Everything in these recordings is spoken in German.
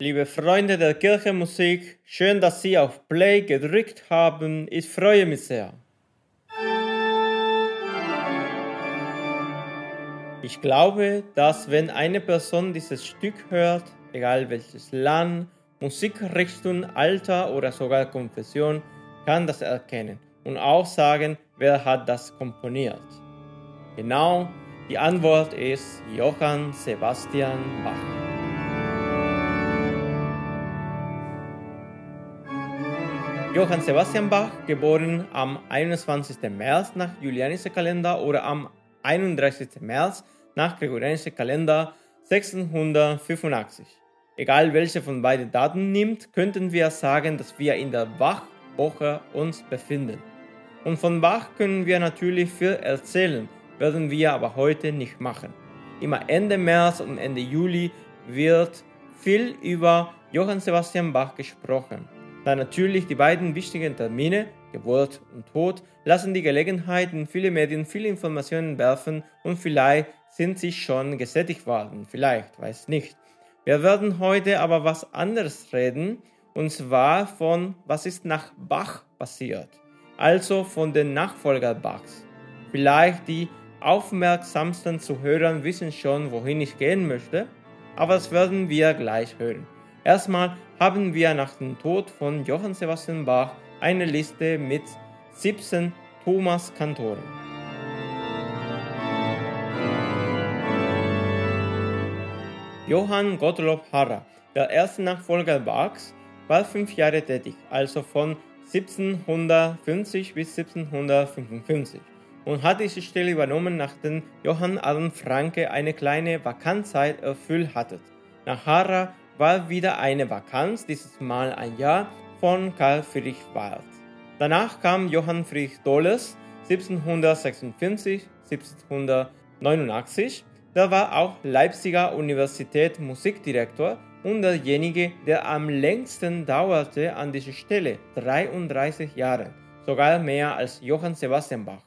liebe Freunde der Kirchenmusik, schön, dass Sie auf Play gedrückt haben. Ich freue mich sehr. Ich glaube, dass wenn eine Person dieses Stück hört, egal welches Land, Musikrichtung, Alter oder sogar Konfession, kann das erkennen und auch sagen, wer hat das komponiert. Genau, die Antwort ist Johann Sebastian Bach. Johann Sebastian Bach, geboren am 21. März nach Julianischer Kalender oder am 31. März nach Gregorianischer Kalender 1685. Egal welche von beiden Daten nimmt, könnten wir sagen, dass wir in der Bach-Woche uns befinden. Und von Bach können wir natürlich viel erzählen, werden wir aber heute nicht machen. Immer Ende März und Ende Juli wird viel über Johann Sebastian Bach gesprochen. Da natürlich die beiden wichtigen Termine, Geburt und Tod, lassen die Gelegenheit in viele Medien viele Informationen werfen und vielleicht sind sie schon gesättigt worden, vielleicht, weiß nicht. Wir werden heute aber was anderes reden, und zwar von was ist nach Bach passiert, also von den Nachfolger Bachs. Vielleicht die aufmerksamsten Zuhörer wissen schon, wohin ich gehen möchte, aber das werden wir gleich hören. Erstmal haben wir nach dem Tod von Johann Sebastian Bach eine Liste mit 17 Thomas-Kantoren. Johann Gottlob Harrer, der erste Nachfolger Bachs, war fünf Jahre tätig, also von 1750 bis 1755 und hat diese Stelle übernommen, nachdem Johann Adam Franke eine kleine Vakantzeit erfüllt hatte. Nach Harrer war wieder eine Vakanz, dieses Mal ein Jahr, von Karl Friedrich Wald. Danach kam Johann Friedrich Doles 1756, 1789. Der war auch Leipziger Universität Musikdirektor und derjenige, der am längsten dauerte an dieser Stelle, 33 Jahre, sogar mehr als Johann Sebastian Bach.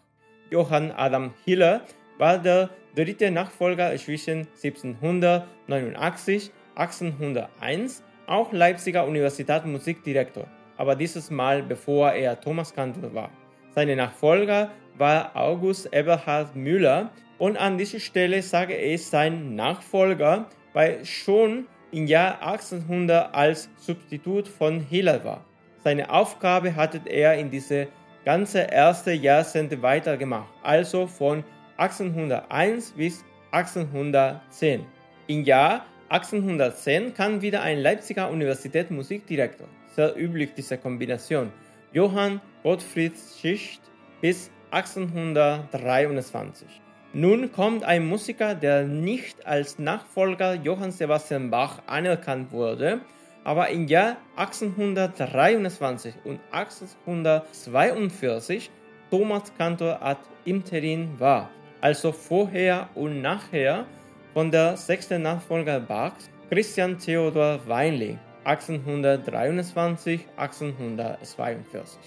Johann Adam Hiller war der dritte Nachfolger zwischen 1789 1801 auch Leipziger Universität Musikdirektor, aber dieses Mal bevor er Thomas Kantor war. Seine Nachfolger war August Eberhard Müller und an dieser Stelle sage ich sein Nachfolger, weil schon im Jahr 1800 als Substitut von Hiller war. Seine Aufgabe hatte er in diese ganze erste Jahrzehnte weitergemacht, also von 1801 bis 1810. Im Jahr 1810 kam wieder ein Leipziger Universität Musikdirektor. Sehr üblich diese Kombination. Johann Gottfried Schicht bis 1823. Nun kommt ein Musiker, der nicht als Nachfolger Johann Sebastian Bach anerkannt wurde, aber im Jahr 1823 und 1842 Thomas Kantor ad interim war, also vorher und nachher von der sechsten Nachfolger Bachs, Christian Theodor Weinling, 1823-1842.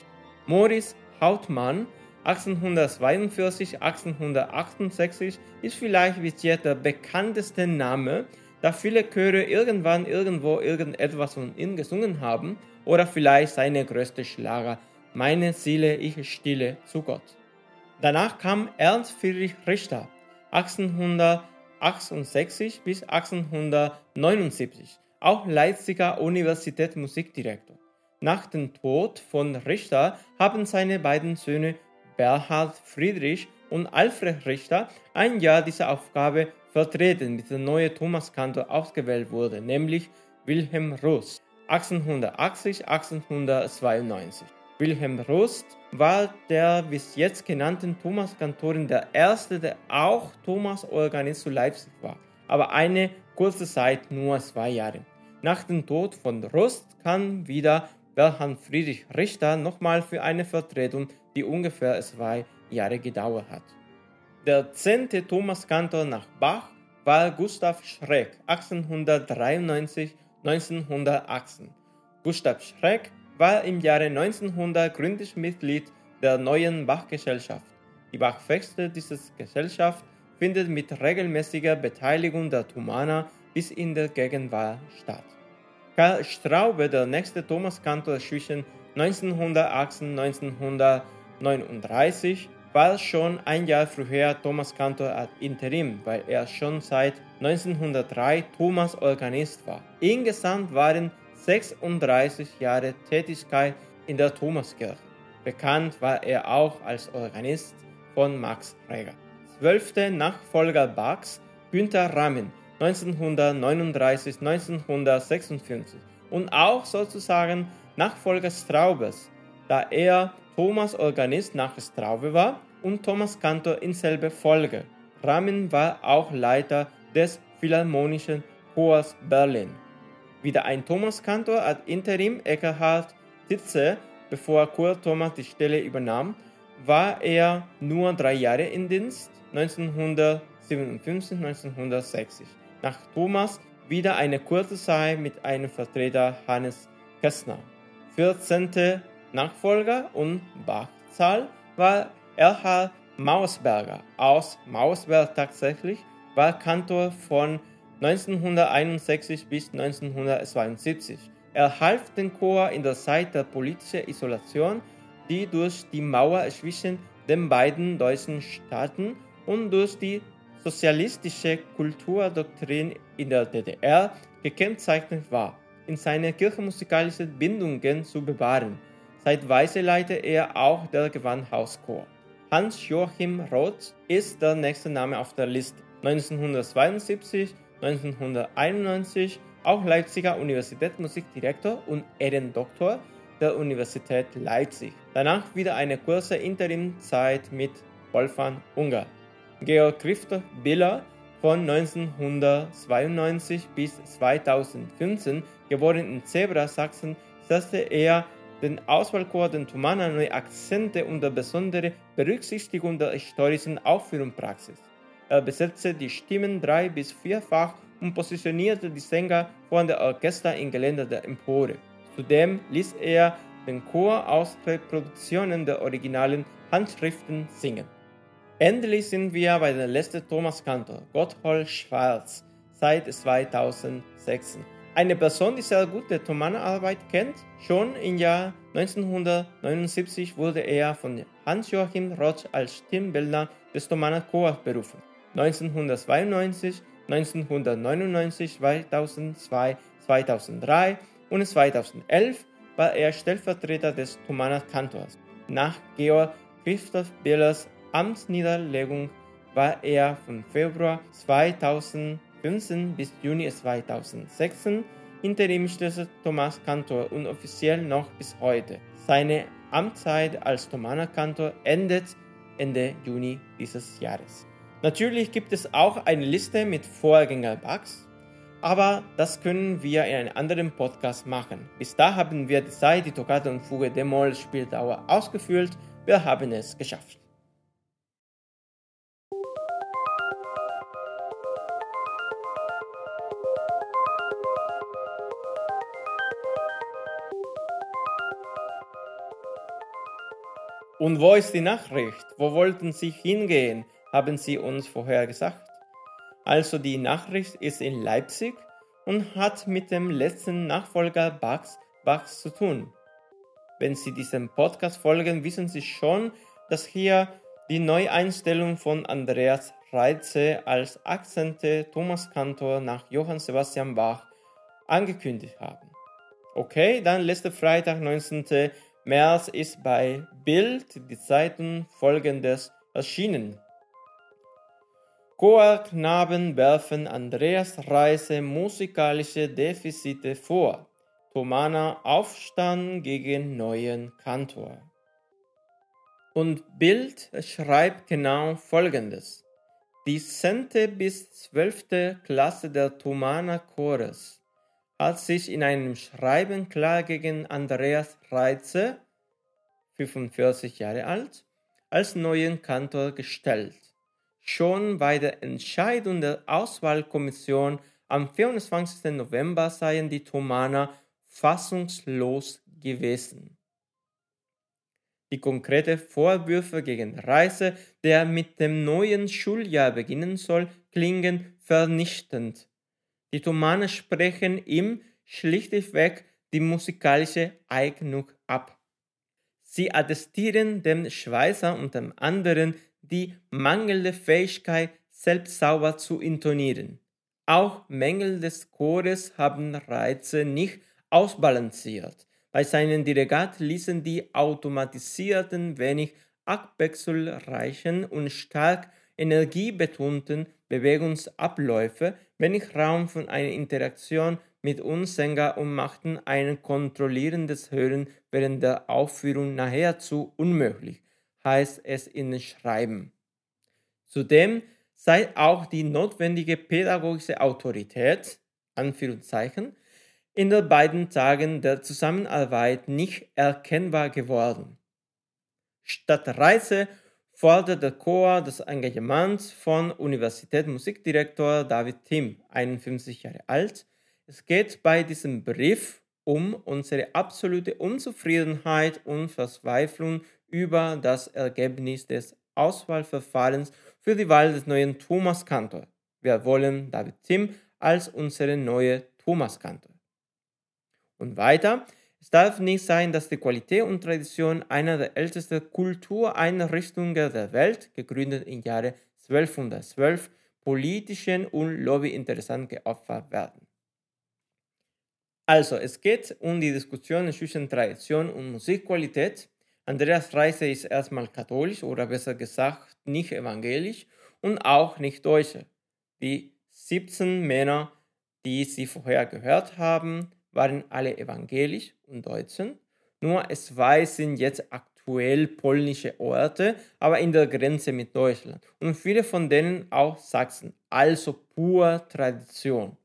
Moritz Hautmann, 1842-1868 ist vielleicht bis jetzt der bekannteste Name, da viele Chöre irgendwann irgendwo irgendetwas von ihm gesungen haben oder vielleicht seine größte Schlager Meine Seele, ich stille zu Gott. Danach kam Ernst Friedrich Richter, 1800 1868 bis 1879, auch Leipziger Universität Musikdirektor. Nach dem Tod von Richter haben seine beiden Söhne Bernhard Friedrich und Alfred Richter ein Jahr diese Aufgabe vertreten, bis der neue Thomaskantor ausgewählt wurde, nämlich Wilhelm Russ 1880-1892. Wilhelm Rust war der bis jetzt genannten Thomas-Kantorin der erste, der auch Thomas-Organist zu Leipzig war, aber eine kurze Zeit, nur zwei Jahre. Nach dem Tod von Rust kam wieder Wilhelm Friedrich Richter nochmal für eine Vertretung, die ungefähr zwei Jahre gedauert hat. Der zehnte Thomas-Kantor nach Bach war Gustav Schreck 1893-1918. Gustav Schreck war im Jahre 1900 Gründungsmitglied der neuen Bachgesellschaft. Die Bachfeste dieser Gesellschaft findet mit regelmäßiger Beteiligung der Thumaner bis in der Gegenwart statt. Karl Straube, der nächste Thomaskantor zwischen 1918 und 1939, war schon ein Jahr früher Thomaskantor ad interim, weil er schon seit 1903 Thomas Organist war. Insgesamt waren 36 Jahre Tätigkeit in der Thomaskirche. Bekannt war er auch als Organist von Max Reger. Zwölfte Nachfolger Bachs, Günther Ramin, 1939-1956 und auch sozusagen Nachfolger Straubes, da er Thomas Organist nach Straube war und Thomas Kantor in selbe Folge. Ramin war auch Leiter des Philharmonischen Chors Berlin. Wieder ein Thomas Kantor ad interim Eckhard Titze, bevor Kurt Thomas die Stelle übernahm, war er nur drei Jahre in Dienst, 1957-1960. Nach Thomas wieder eine kurze Zeit mit einem Vertreter Hannes Kästner. 14. Nachfolger und Bachzahl war Erhard Mausberger aus Mausberg tatsächlich, war Kantor von 1961 bis 1972. Er half den Chor in der Zeit der politischen Isolation, die durch die Mauer zwischen den beiden deutschen Staaten und durch die sozialistische Kulturdoktrin in der DDR gekennzeichnet war, in seine kirchenmusikalischen Bindungen zu bewahren. Zeitweise leitete er auch der Gewandhauschor. Hans-Joachim Roth ist der nächste Name auf der Liste. 1972, 1991 auch Leipziger Universitätsmusikdirektor und Ehrendoktor der Universität Leipzig. Danach wieder eine kurze Interimzeit mit Wolfgang Unger. Georg Christoph Biller von 1992 bis 2015, geboren in Zebra, Sachsen, setzte er den Auswahlchor den Thumana neue Akzente unter besondere Berücksichtigung der historischen Aufführungspraxis. Er besetzte die Stimmen drei- bis vierfach und positionierte die Sänger vor der Orchester im Gelände der Empore. Zudem ließ er den Chor aus Reproduktionen der originalen Handschriften singen. Endlich sind wir bei der letzten Thomas Kantor, Gotthold Schwarz, seit 2006. Eine Person, die sehr gute Thomanerarbeit kennt, schon im Jahr 1979 wurde er von Hans-Joachim Roth als Stimmbildner des Thomaner Chors berufen. 1992 1999, 2002, 2003 und 2011 war er Stellvertreter des Thomaner Kantors. Nach Georg Christoph Billers Amtsniederlegung war er von Februar 2015 bis Juni 2016 interimistischer Thomas Kantor und offiziell noch bis heute. Seine Amtszeit als Thomaner Kantor endet Ende Juni dieses Jahres. Natürlich gibt es auch eine Liste mit Vorgänger-Bugs, aber das können wir in einem anderen Podcast machen. Bis da haben wir die Zeit, die Toccata und Fuge D-Moll Spieldauer ausgefüllt. Wir haben es geschafft. Und wo ist die Nachricht? Wo wollten Sie hingehen? Haben sie uns vorher gesagt. Also die Nachricht ist in Leipzig und hat mit dem letzten Nachfolger Bachs, Bachs zu tun. Wenn Sie diesem Podcast folgen, wissen Sie schon, dass hier die Neueinstellung von Andreas Reitze als Akzente Thomas Kantor nach Johann Sebastian Bach angekündigt haben. Okay, dann letzte Freitag, 19. März, ist bei Bild die Zeitung folgendes erschienen. Chorknaben werfen Andreas Reise musikalische Defizite vor. Thomaner Aufstand gegen neuen Kantor. Und Bild schreibt genau folgendes. Die 10. bis 12. Klasse der Thomaner Chores hat sich in einem Schreiben klar gegen Andreas Reitze, 45 Jahre alt, als neuen Kantor gestellt. Schon bei der Entscheidung der Auswahlkommission am 24. November seien die Thomaner fassungslos gewesen. Die konkreten Vorwürfe gegen Reise, der mit dem neuen Schuljahr beginnen soll, klingen vernichtend. Die Thomaner sprechen ihm schlichtweg die musikalische Eignung ab. Sie attestieren dem Schweizer und dem anderen die mangelnde Fähigkeit, selbst sauber zu intonieren. Auch Mängel des Chores haben Reize nicht ausbalanciert. Bei seinen Dirigat ließen die automatisierten, wenig abwechselreichen und stark energiebetonten Bewegungsabläufe wenig Raum für eine Interaktion mit uns Sänger und machten ein kontrollierendes Hören während der Aufführung nahezu unmöglich, heißt es in Schreiben. Zudem sei auch die notwendige pädagogische Autorität, Anführungszeichen, in den beiden Tagen der Zusammenarbeit nicht erkennbar geworden. Statt Reise fordert der Chor das Engagement von Universitätsmusikdirektor David Tim, 51 Jahre alt. Es geht bei diesem Brief um unsere absolute Unzufriedenheit und Verzweiflung über das Ergebnis des Auswahlverfahrens für die Wahl des neuen Thomas Kantor. Wir wollen David Tim als unsere neue Thomas Kantor. Und weiter, es darf nicht sein, dass die Qualität und Tradition einer der ältesten Kultureinrichtungen der Welt, gegründet im Jahre 1212, politischen und Lobbyinteressen geopfert werden. Also, es geht um die Diskussion zwischen Tradition und Musikqualität. Andreas Reise ist erstmal katholisch oder besser gesagt nicht evangelisch und auch nicht Deutsche. Die 17 Männer, die Sie vorher gehört haben, waren alle evangelisch und Deutschen. Nur zwei sind jetzt aktuell polnische Orte, aber in der Grenze mit Deutschland. Und viele von denen auch Sachsen, also pur Tradition.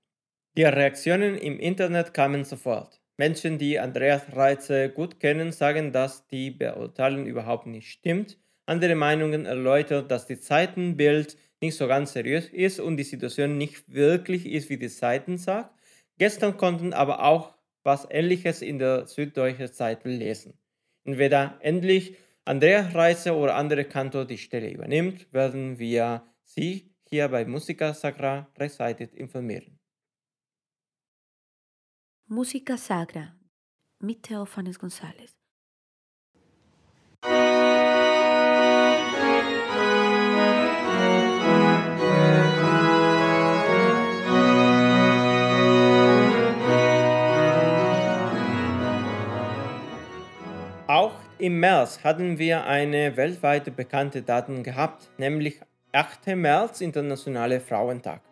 Die Reaktionen im Internet kamen sofort. Menschen, die Andreas Reize gut kennen, sagen, dass die Beurteilung überhaupt nicht stimmt. Andere Meinungen erläutern, dass die Zeitenbild nicht so ganz seriös ist und die Situation nicht wirklich ist, wie die Seiten sagt. Gestern konnten aber auch was Ähnliches in der Süddeutschen Zeitung lesen. Entweder endlich Andreas Reise oder andere Kantor die Stelle übernimmt, werden wir Sie hier bei Musica Sacra rechtzeitig informieren. Música Sagra mit Teofanes González. Auch im März hatten wir eine weltweit bekannte Daten gehabt, nämlich 8. März, Internationale Frauentag.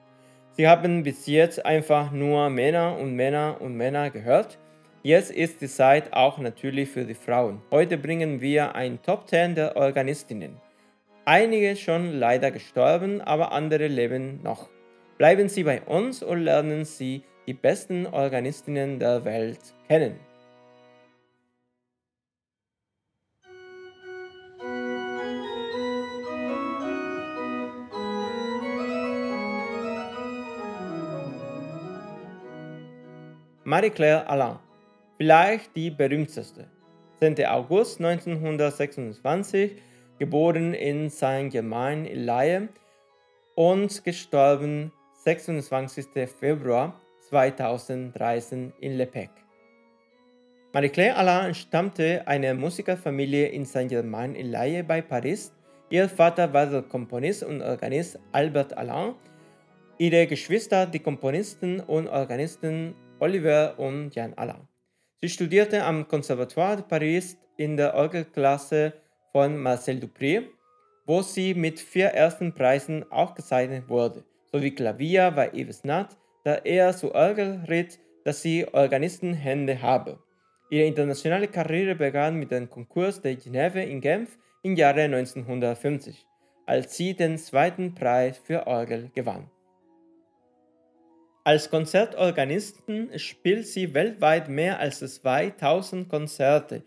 Sie haben bis jetzt einfach nur Männer und Männer und Männer gehört. Jetzt ist die Zeit auch natürlich für die Frauen. Heute bringen wir ein Top 10 der Organistinnen. Einige schon leider gestorben, aber andere leben noch. Bleiben Sie bei uns und lernen Sie die besten Organistinnen der Welt kennen. Marie-Claire Alain, vielleicht die berühmteste. 10. August 1926, geboren in Saint-Germain-en-Laye und gestorben 26. Februar 2013 in Le Pec. Marie-Claire Alain stammte einer Musikerfamilie in Saint-Germain-en-Laye bei Paris. Ihr Vater war der Komponist und Organist Albert Alain, ihre Geschwister die Komponisten und Organisten Oliver und Jan Alain. Sie studierte am Conservatoire de Paris in der Orgelklasse von Marcel Dupré, wo sie mit vier ersten Preisen ausgezeichnet wurde, sowie Klavier bei Yves Nat, da er zu Orgel riet, dass sie Organistenhände habe. Ihre internationale Karriere begann mit dem Konkurs de Genève in Genf im Jahre 1950, als sie den zweiten Preis für Orgel gewann. Als Konzertorganistin spielt sie weltweit mehr als 2000 Konzerte.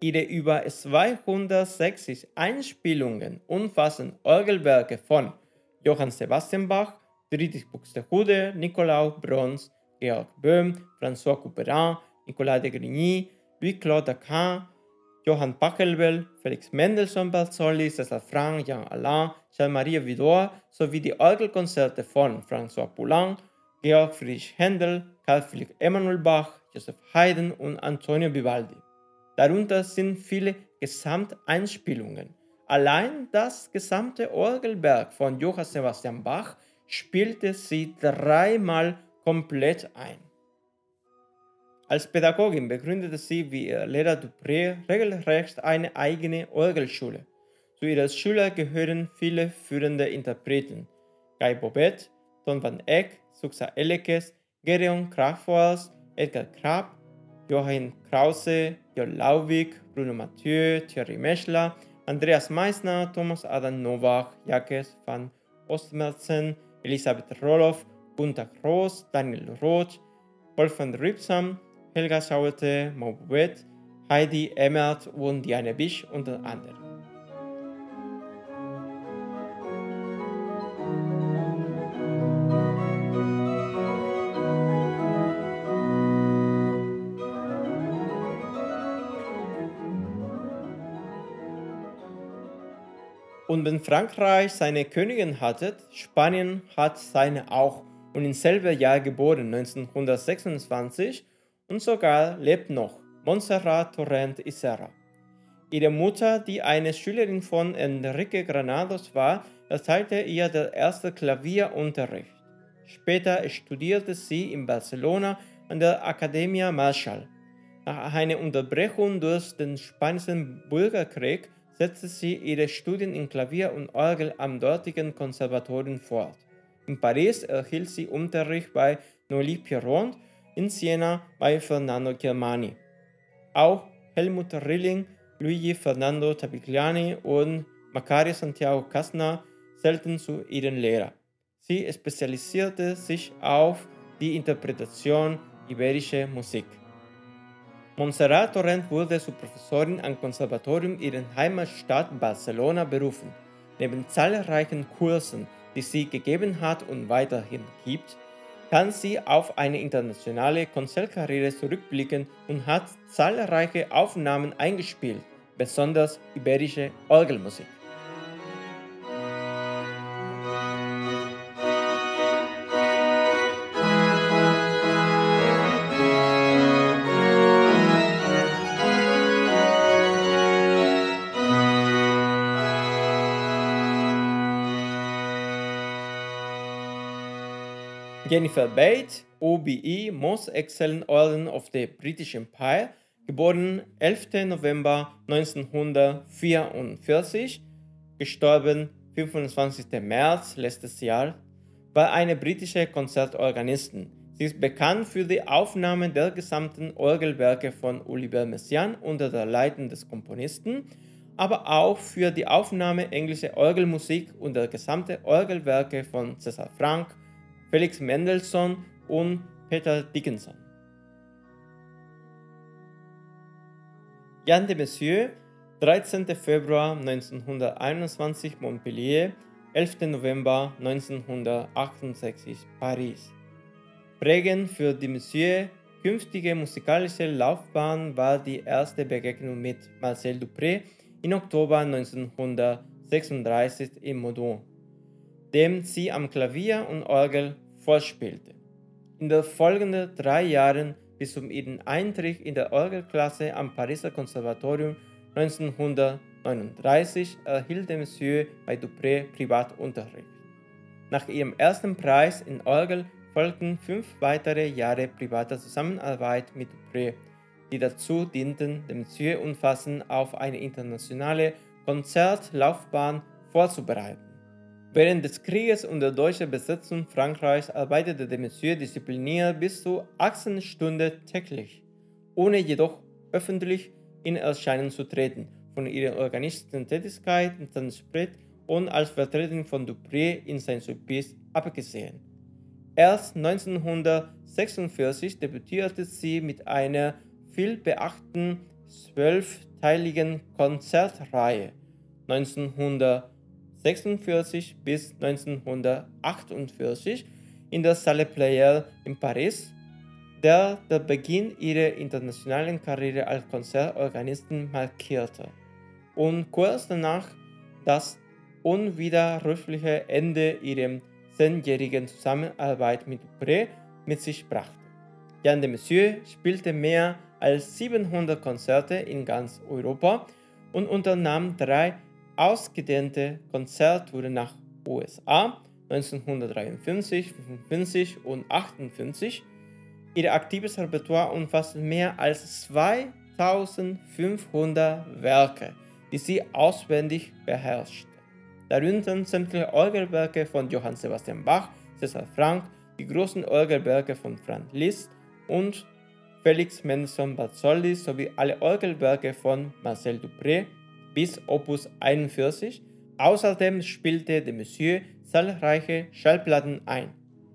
Ihre über 260 Einspielungen umfassen Orgelwerke von Johann Sebastian Bach, Friedrich Buxtehude, Nikolaus Brons, Georg Böhm, François Couperin, Nicolas de Grigny, Louis-Claude Daquin, Johann Pachelbel, Felix Mendelssohn Balzolli, César Franck, Jean Alain, Jean-Marie Vidor sowie die Orgelkonzerte von François Poulenc, Georg Friedrich Händel, Karl Philipp Emanuel Bach, Joseph Haydn und Antonio Vivaldi. Darunter sind viele Gesamteinspielungen. Allein das gesamte Orgelwerk von Johann Sebastian Bach spielte sie dreimal komplett ein. Als Pädagogin begründete sie wie ihr Lehrer Dupré regelrecht eine eigene Orgelschule. Zu ihrer Schule gehören viele führende Interpreten. Guy Bobet, Don van Eyck, Suxa Elekes, Gedeon Krachvols, Edgar Krab, Joachim Krause, Jörg Lauwig, Bruno Mathieu, Thierry Meschler, Andreas Meissner, Thomas Adam Novak, Jakes van Ostmelzen, Elisabeth Roloff, Gunther Groß, Daniel Roth, Wolfgang Ripsam, Helga Schauerte, Maubet, Heidi Emmert und Diane Bisch unter anderem. Und wenn Frankreich seine Königin hatte, Spanien hat seine auch und im selben Jahr geboren, 1926, und sogar lebt noch, Montserrat Torrent Isera. Ihre Mutter, die eine Schülerin von Enrique Granados war, erteilte ihr der erste Klavierunterricht. Später studierte sie in Barcelona an der Academia Marshall. Nach einer Unterbrechung durch den Spanischen Bürgerkrieg setzte sie ihre Studien in Klavier und Orgel am dortigen Konservatorium fort. In Paris erhielt sie Unterricht bei Noli Pierrot, in Siena bei Fernando Germani. Auch Helmut Rilling, Luigi Fernando Tabigliani und Macari Santiago Casna zählten zu ihren Lehrern. Sie spezialisierte sich auf die Interpretation iberischer Musik. Montserrat Torrent wurde zur Professorin am Konservatorium ihrer Heimatstadt Barcelona berufen. Neben zahlreichen Kursen, die sie gegeben hat und weiterhin gibt, kann sie auf eine internationale Konzertkarriere zurückblicken und hat zahlreiche Aufnahmen eingespielt, besonders iberische Orgelmusik. Jennifer Bate, OBE, Most Excellent Order of the British Empire, geboren 11. November 1944, gestorben 25. März letztes Jahr, war eine britische Konzertorganistin. Sie ist bekannt für die Aufnahme der gesamten Orgelwerke von Oliver Messiaen unter der Leitung des Komponisten, aber auch für die Aufnahme englischer Orgelmusik und der gesamten Orgelwerke von César Franck, Felix Mendelssohn und Peter Dickinson. Jan de Messieux, 13. Februar 1921 Montpellier, 11. November 1968 Paris. Prägend für de Messieurs künftige musikalische Laufbahn war die erste Begegnung mit Marcel Dupré im Oktober 1936 in Modon dem sie am Klavier und Orgel vorspielte. In den folgenden drei Jahren bis zum ihren Eintritt in der Orgelklasse am Pariser Konservatorium 1939 erhielt Monsieur bei Dupré Privatunterricht. Nach ihrem ersten Preis in Orgel folgten fünf weitere Jahre privater Zusammenarbeit mit Dupré, die dazu dienten, Monsieur umfassend auf eine internationale Konzertlaufbahn vorzubereiten. Während des Krieges und der deutschen Besetzung Frankreichs arbeitete de Monsieur diszipliniert bis zu 18 Stunden täglich, ohne jedoch öffentlich in Erscheinung zu treten. Von ihrer organistischen Tätigkeit in Sanskrit und als Vertretung von Dupré in Saint-Sulpice abgesehen. Erst 1946 debütierte sie mit einer vielbeachteten zwölfteiligen Konzertreihe. 1946 1946 bis 1948 in der Salle Pleyel in Paris, der der Beginn ihrer internationalen Karriere als Konzertorganistin markierte und kurz danach das unwiderrufliche Ende ihrer zehnjährigen Zusammenarbeit mit Dupré mit sich brachte. Jan de Monsieur spielte mehr als 700 Konzerte in ganz Europa und unternahm drei ausgedehnte Konzerttouren nach USA 1953, 55 und 58. Ihr aktives Repertoire umfasst mehr als 2500 Werke, die sie auswendig beherrschte. Darunter sämtliche Orgelwerke von Johann Sebastian Bach, César Franck, die großen Orgelwerke von Franz Liszt und Felix Mendelssohn Bartholdy sowie alle Orgelwerke von Marcel Dupré bis Opus 41. Außerdem spielte de Monsieur zahlreiche Schallplatten ein,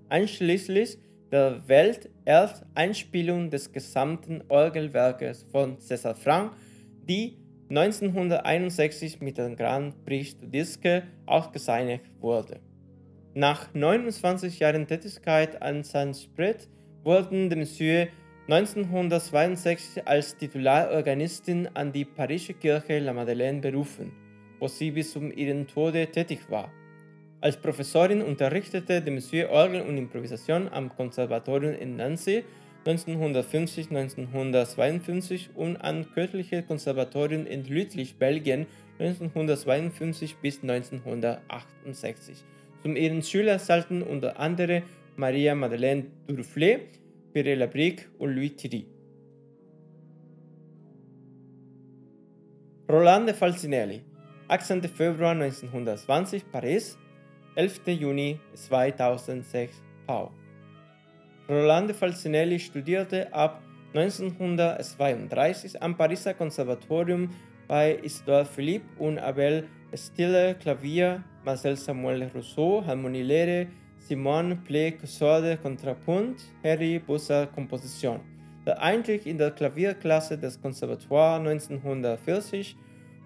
einschließlich der Weltersteinspielung des gesamten Orgelwerkes von César Franck, die 1961 mit dem Grand Prix du Disque ausgezeichnet wurde. Nach 29 Jahren Tätigkeit an Saint-Spret wurden de Monsieur 1962 als Titularorganistin an die Parische Kirche La Madeleine berufen, wo sie bis zum ihrem Tode tätig war. Als Professorin unterrichtete de Monsieur Orgel und Improvisation am Konservatorium in Nancy 1950-1952 und an kirchliche Konservatorien in Lüttich, Belgien 1952 bis 1968. Zum ihren Schüler zählten unter anderem Maria Madeleine Duruflé, Pierre Labrique und Louis Thierry. Roland de Falcinelli, 18. Februar 1920, Paris, 11. Juni 2006, Pau. Roland de Falcinelli studierte ab 1932 am Pariser Konservatorium bei Isidore Philippe und Abel Stille Klavier, Marcel Samuel Rousseau Harmonielehre, Simon Plé Corde Kontrapunkt, Harry Busser Komposition. Der Eintritt in der Klavierklasse des Konservatoires 1940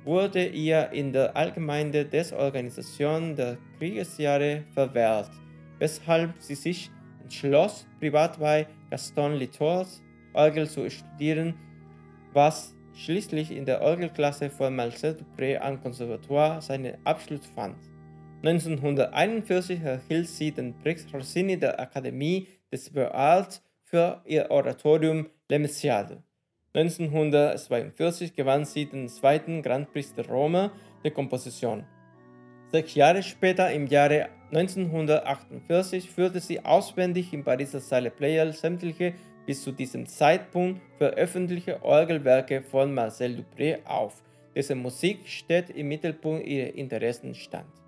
wurde ihr in der Allgemeine Desorganisation der Kriegsjahre verwehrt, weshalb sie sich entschloss, privat bei Gaston Litors Orgel zu studieren, was schließlich in der Orgelklasse von Marcel Dupré am Konservatoire seinen Abschluss fand. 1941 erhielt sie den Prix Rossini der Akademie des Beaux-Arts für ihr Oratorium Le Messiade. 1942 gewann sie den zweiten Grand Prix de Rome der Komposition. Sechs Jahre später, im Jahre 1948, führte sie auswendig im Pariser Salle Pleyel sämtliche bis zu diesem Zeitpunkt veröffentlichte Orgelwerke von Marcel Dupré auf, dessen Musik stets im Mittelpunkt ihrer Interessen stand.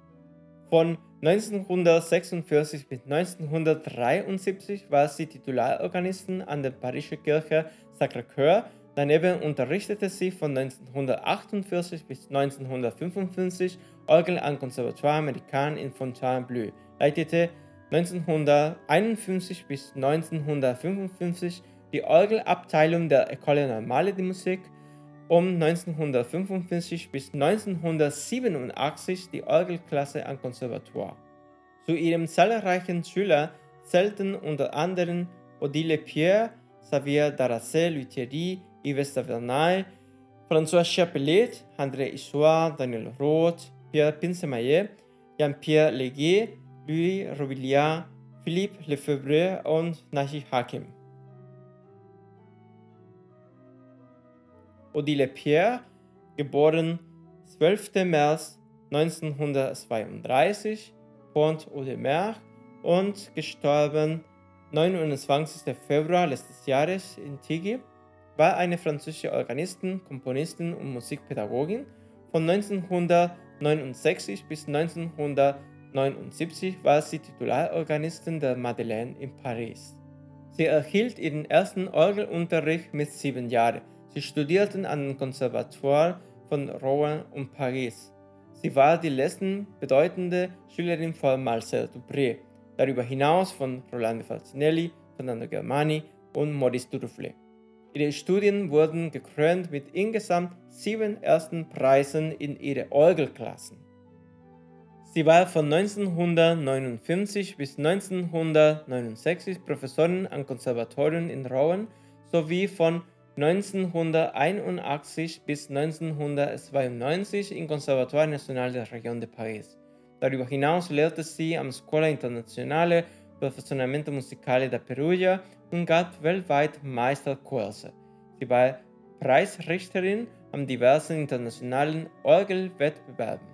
Von 1946 bis 1973 war sie Titularorganistin an der Pariser Kirche Sacré-Cœur Daneben unterrichtete sie von 1948 bis 1955 Orgel am Conservatoire Américain in Fontainebleau, leitete 1951 bis 1955 die Orgelabteilung der École Normale de Musique, um 1955 bis 1987 die Orgelklasse am Conservatoire. Zu ihren zahlreichen Schülern zählten unter anderem Odile Pierre, Xavier Daracet, Louis Thierry, Yves Tavernaille, François Chapelet, André Issoir, Daniel Roth, Pierre Pinsemaillet, Jean-Pierre Leguet, Louis Robiliard, Philippe Lefebvre und Nahi Hakim. Odile Pierre, geboren 12. März 1932, Pont-Audemer und gestorben 29. Februar letztes Jahres in Tigib, war eine französische Organistin, Komponistin und Musikpädagogin. Von 1969 bis 1979 war sie Titularorganistin der Madeleine in Paris. Sie erhielt ihren ersten Orgelunterricht mit sieben Jahren. Sie studierten an dem Konservatoire von Rouen und Paris. Sie war die letzte bedeutende Schülerin von Marcel Dupré, darüber hinaus von Rolando Falcinelli, Fernando Germani und Maurice Duruflé. Ihre Studien wurden gekrönt mit insgesamt sieben ersten Preisen in ihre Orgelklassen. Sie war von 1959 bis 1969 Professorin am Konservatorium in Rouen sowie von 1981 bis 1992 im Conservatoire National der Region de Paris. Darüber hinaus lehrte sie am Scuola Internazionale Perfezionamento Musicale da Perugia und gab weltweit Meisterkurse. Sie war Preisrichterin an diversen internationalen Orgelwettbewerben.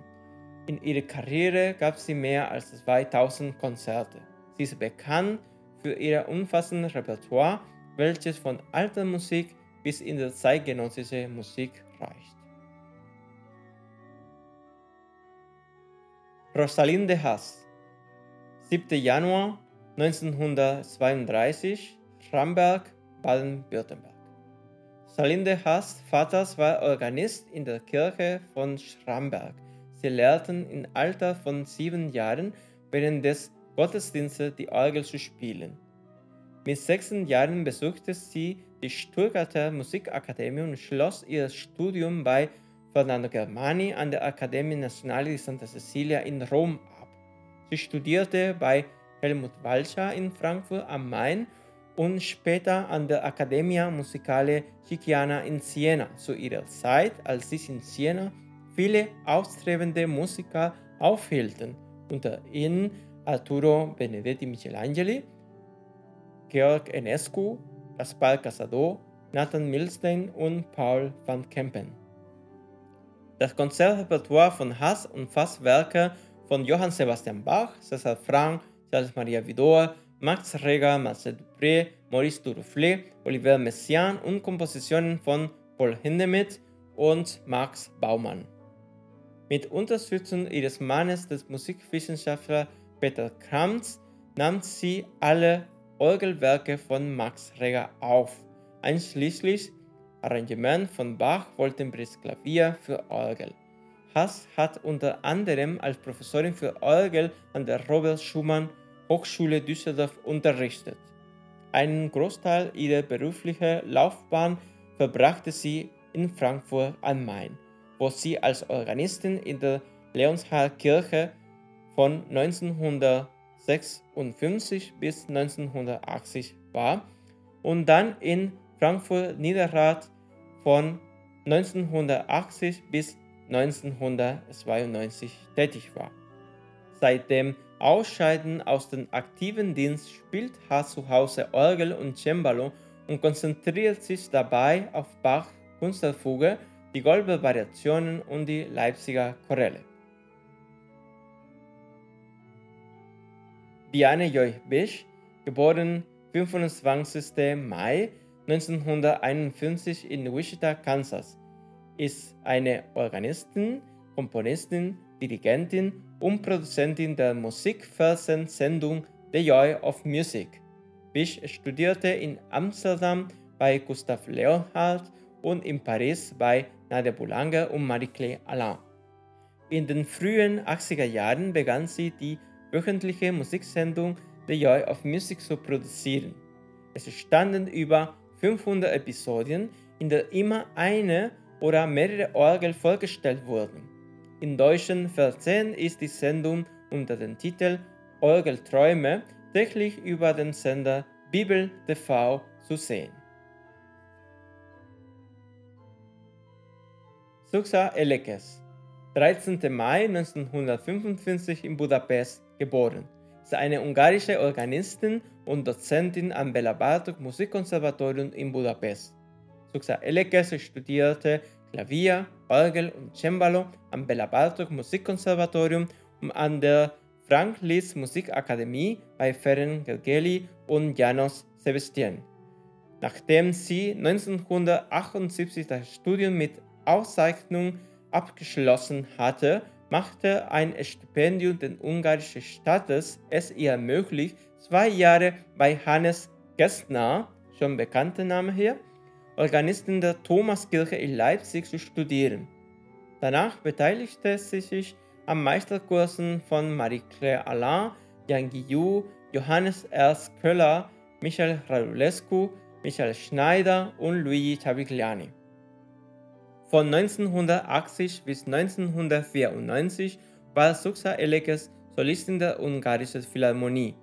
In ihrer Karriere gab sie mehr als 2000 Konzerte. Sie ist bekannt für ihr umfassendes Repertoire, welches von alter Musik bis in die zeitgenössische Musik reicht. Rosalinde Haas 7. Januar 1932 Schramberg, Baden-Württemberg Rosalinde Haas Vaters war Organist in der Kirche von Schramberg. Sie lernten im Alter von sieben Jahren während des Gottesdienstes die Orgel zu spielen. Mit sechs Jahren besuchte sie die Stuttgarter Musikakademie und schloss ihr Studium bei Fernando Germani an der Accademia Nazionale di Santa Cecilia in Rom ab. Sie studierte bei Helmut Walcher in Frankfurt am Main und später an der Accademia Musicale Chichiana in Siena. Zu ihrer Zeit, als sich in Siena viele aufstrebende Musiker aufhielten, unter ihnen Arturo Benedetti Michelangeli, Georg Enescu, Gaspar Casado, Nathan Milstein und Paul van Kempen. Das Konzertrepertoire von Haas umfasst Werke von Johann Sebastian Bach, César Franck, Charles Maria Vidor, Max Reger, Marcel Dupré, Maurice Duruflé, Oliver Messiaen und Kompositionen von Paul Hindemith und Max Baumann. Mit Unterstützung ihres Mannes, des Musikwissenschaftlers Peter Kramz, nahm sie alle Orgelwerke von Max Reger auf, einschließlich Arrangement von Bach, Woltenbritts Klavier für Orgel. Haas hat unter anderem als Professorin für Orgel an der Robert Schumann Hochschule Düsseldorf unterrichtet. Einen Großteil ihrer beruflichen Laufbahn verbrachte sie in Frankfurt am Main, wo sie als Organistin in der Leonshardkirche von 1956 bis 1980 war und dann in Frankfurt-Niederrad von 1980 bis 1992 tätig war. Seit dem Ausscheiden aus dem aktiven Dienst spielt Haas zu Hause Orgel und Cembalo und konzentriert sich dabei auf Bach, Kunstfuge, die Goldberg-Variationen und die Leipziger Choräle. Diane Joy Bisch, geboren 25. Mai 1951 in Wichita, Kansas, ist eine Organistin, Komponistin, Dirigentin und Produzentin der Musikfernsehsendung The Joy of Music. Bisch studierte in Amsterdam bei Gustav Leonhardt und in Paris bei Nadia Boulanger und Marie-Claire Alain. In den frühen 80er Jahren begann sie die wöchentliche Musiksendung The Joy of Music zu produzieren. Es standen über 500 Episoden, in der immer eine oder mehrere Orgel vorgestellt wurden. In deutschen Fernsehen ist die Sendung unter dem Titel Orgelträume täglich über den Sender Bibel TV zu sehen. Suxa Elekes, 13. Mai 1955 in Budapest geboren, ist eine ungarische Organistin und Dozentin am Bela Bartok Musikkonservatorium in Budapest. Suxa Elekes studierte Klavier, Orgel und Cembalo am Bela Bartok Musikkonservatorium und an der Frank Liszt Musikakademie bei Ferenc Gergely und Janos Sebastian. Nachdem sie 1978 das Studium mit Auszeichnung abgeschlossen hatte, machte ein Stipendium des ungarischen Staates es ihr ermöglicht, zwei Jahre bei Hannes Gestner, schon bekannter Name hier, Organisten der Thomaskirche in Leipzig zu studieren. Danach beteiligte sie sich an Meisterkursen von Marie-Claire Alain, Jan Guillou, Johannes Ernst Köller, Michael Radulescu, Michael Schneider und Luigi Tavigliani. Von 1980 bis 1994 war Suxa Elekes Solistin der ungarischen Philharmonie.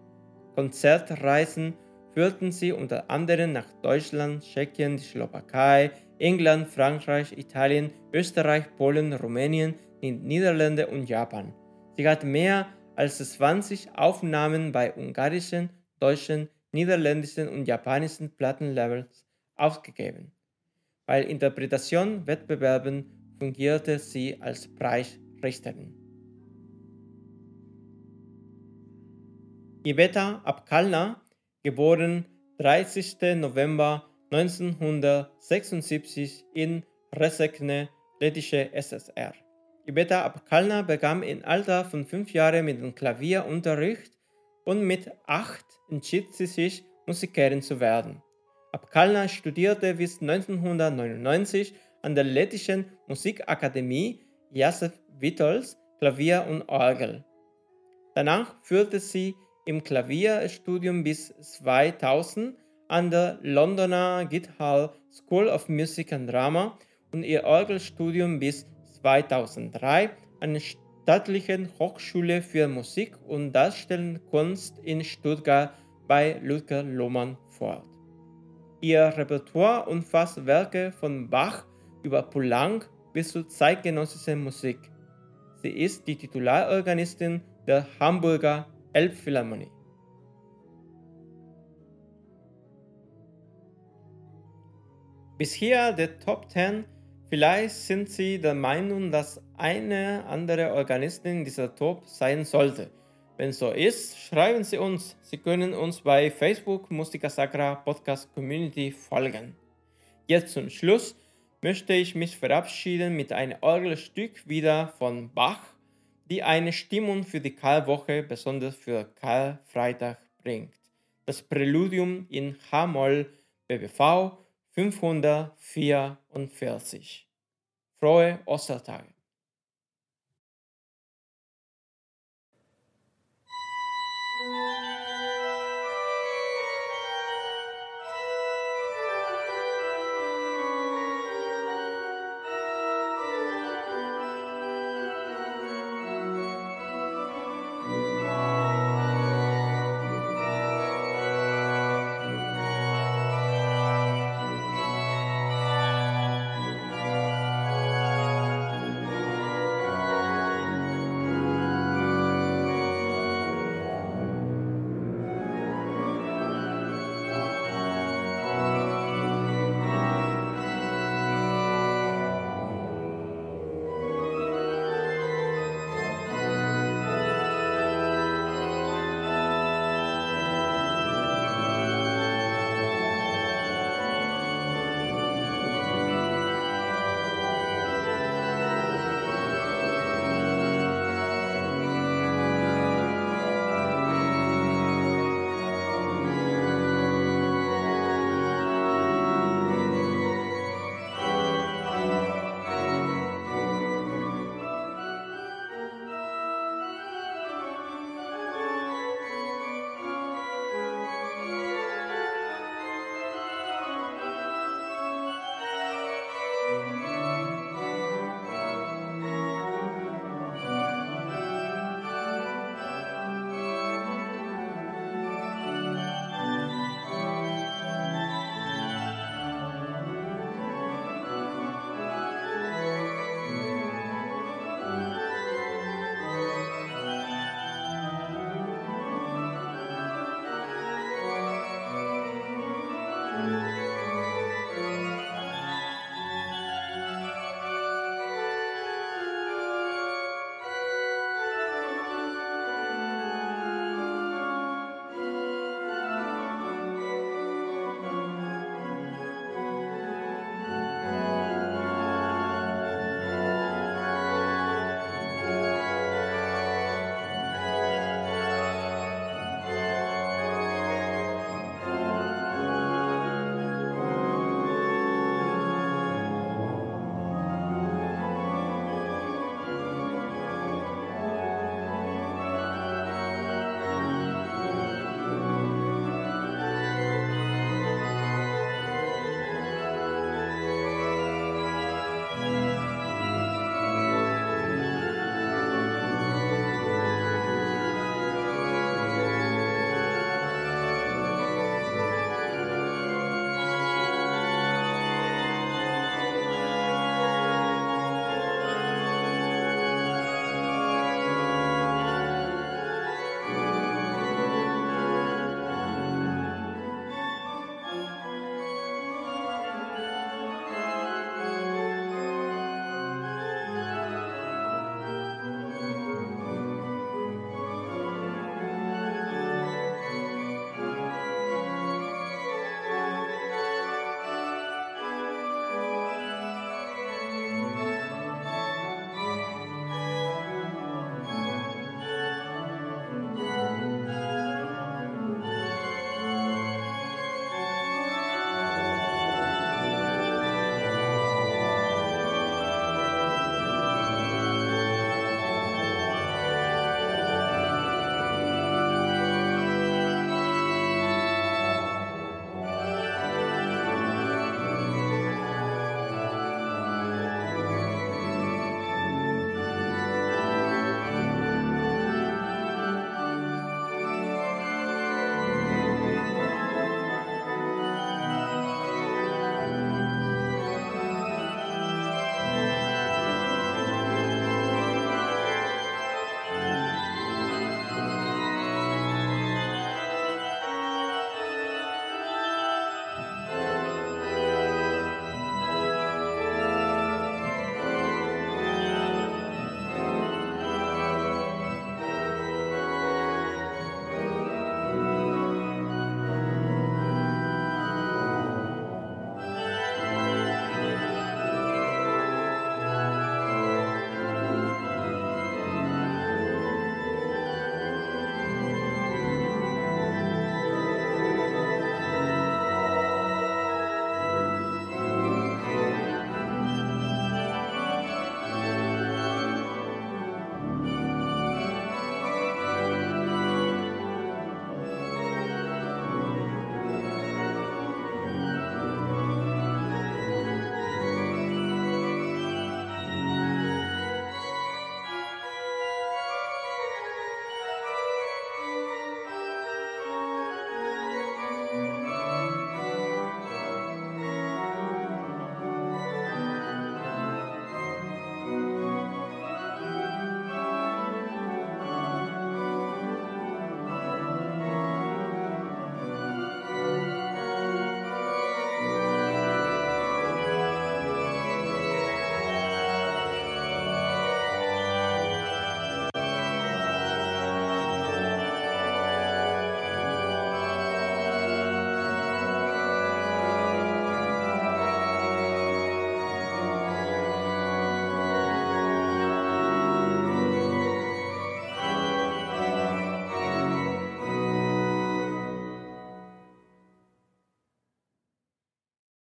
Konzertreisen führten sie unter anderem nach Deutschland, Tschechien, die Slowakei, England, Frankreich, Italien, Österreich, Polen, Rumänien, die Niederlande und Japan. Sie hat mehr als 20 Aufnahmen bei ungarischen, deutschen, niederländischen und japanischen Plattenlabels ausgegeben. Bei Interpretation-Wettbewerben fungierte sie als Preisrichterin. Iveta Abkalna, geboren 30. November 1976 in Resekne, lettische SSR. Iveta Abkalna bekam im Alter von fünf Jahren mit dem Klavierunterricht und mit acht entschied sie sich, Musikerin zu werden. Abkalna studierte bis 1999 an der lettischen Musikakademie Josef Witols Klavier und Orgel. Danach führte sie im Klavierstudium bis 2000 an der Londoner Guildhall School of Music and Drama und ihr Orgelstudium bis 2003 an der Staatlichen Hochschule für Musik und Darstellende Kunst in Stuttgart bei Ludger Lohmann fort. Ihr Repertoire umfasst Werke von Bach über Poulenc bis zur zeitgenössischen Musik. Sie ist die Titularorganistin der Hamburger Elbphilharmonie. Bis hier der Top 10. Vielleicht sind Sie der Meinung, dass eine andere Organistin dieser Top sein sollte. Wenn so ist, schreiben Sie uns. Sie können uns bei Facebook Musika Sacra Podcast Community folgen. Jetzt zum Schluss möchte ich mich verabschieden mit einem Orgelstück wieder von Bach die eine Stimmung für die Karlwoche, besonders für Karlfreitag, bringt. Das Präludium in H-Moll BBV 544. Frohe Ostertage!